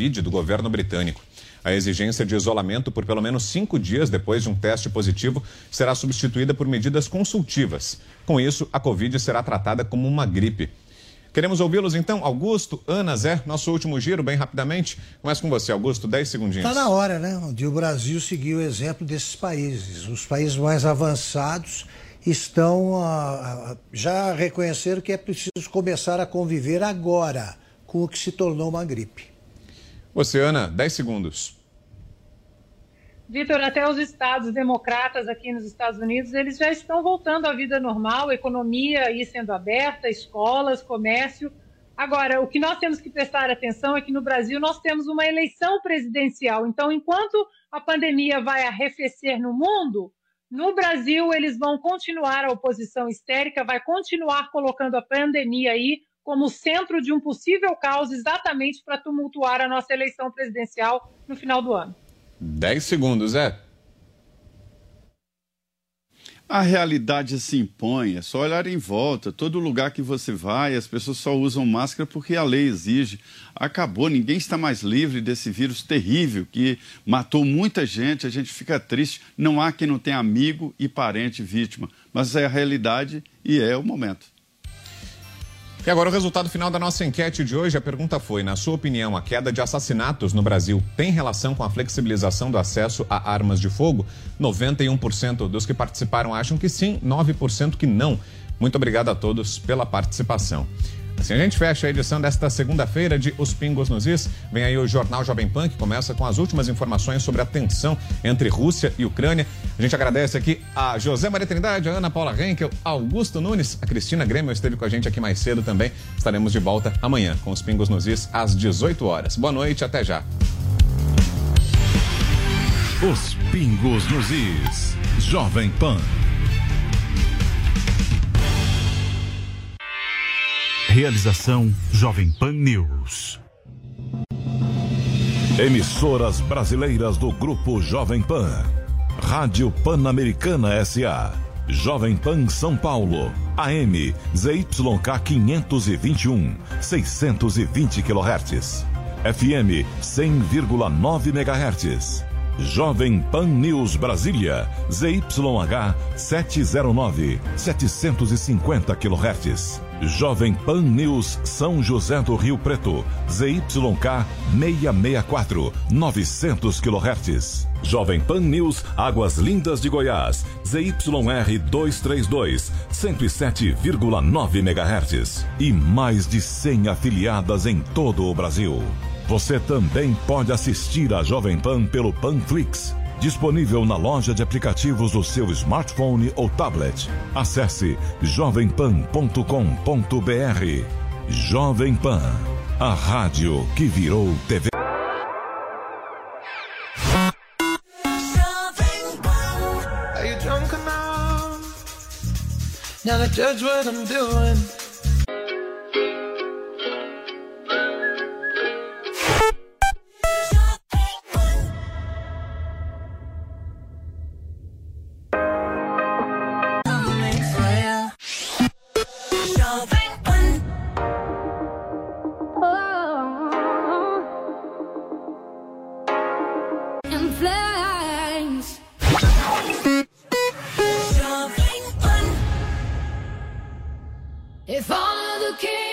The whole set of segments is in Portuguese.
Covid do governo britânico. A exigência de isolamento por pelo menos cinco dias depois de um teste positivo será substituída por medidas consultivas. Com isso, a Covid será tratada como uma gripe. Queremos ouvi-los então, Augusto, Ana, Zé, nosso último giro, bem rapidamente. Começa com você, Augusto, 10 segundinhos. Está na hora, né? De o Brasil seguir o exemplo desses países. Os países mais avançados estão ah, já reconheceram que é preciso começar a conviver agora com o que se tornou uma gripe. Você, Ana, 10 segundos. Vitor, até os estados democratas aqui nos Estados Unidos, eles já estão voltando à vida normal, economia aí sendo aberta, escolas, comércio. Agora, o que nós temos que prestar atenção é que no Brasil nós temos uma eleição presidencial. Então, enquanto a pandemia vai arrefecer no mundo, no Brasil eles vão continuar a oposição histérica, vai continuar colocando a pandemia aí como centro de um possível caos exatamente para tumultuar a nossa eleição presidencial no final do ano. 10 segundos, é. A realidade se impõe, é só olhar em volta. Todo lugar que você vai, as pessoas só usam máscara porque a lei exige. Acabou, ninguém está mais livre desse vírus terrível que matou muita gente. A gente fica triste. Não há quem não tenha amigo e parente vítima. Mas é a realidade e é o momento. E agora o resultado final da nossa enquete de hoje. A pergunta foi: na sua opinião, a queda de assassinatos no Brasil tem relação com a flexibilização do acesso a armas de fogo? 91% dos que participaram acham que sim, 9% que não. Muito obrigado a todos pela participação. Assim a gente fecha a edição desta segunda-feira de Os Pingos nos Is. Vem aí o Jornal Jovem Pan, que começa com as últimas informações sobre a tensão entre Rússia e Ucrânia. A gente agradece aqui a José Maria Trindade, a Ana Paula Henkel, Augusto Nunes, a Cristina Grêmio esteve com a gente aqui mais cedo também. Estaremos de volta amanhã com Os Pingos nos Is às 18 horas. Boa noite, até já. Os Pingos nos Is. Jovem Pan. Realização Jovem Pan News. Emissoras brasileiras do Grupo Jovem Pan. Rádio Pan-Americana SA. Jovem Pan São Paulo. AM ZYK 521, 620 kHz. FM 100,9 MHz. Jovem Pan News Brasília, ZYH 709, 750 kHz. Jovem Pan News São José do Rio Preto, ZYK 664, 900 kHz. Jovem Pan News Águas Lindas de Goiás, ZYR 232, 107,9 MHz. E mais de 100 afiliadas em todo o Brasil. Você também pode assistir a Jovem Pan pelo Panflix, disponível na loja de aplicativos do seu smartphone ou tablet. Acesse jovempan.com.br. Jovem Pan, a rádio que virou TV. Now judge what I'm doing. looking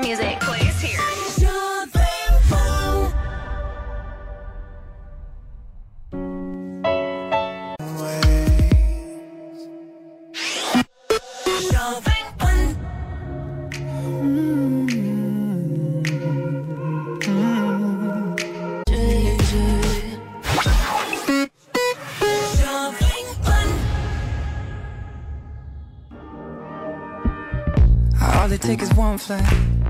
more music plays here. Takes is one flight.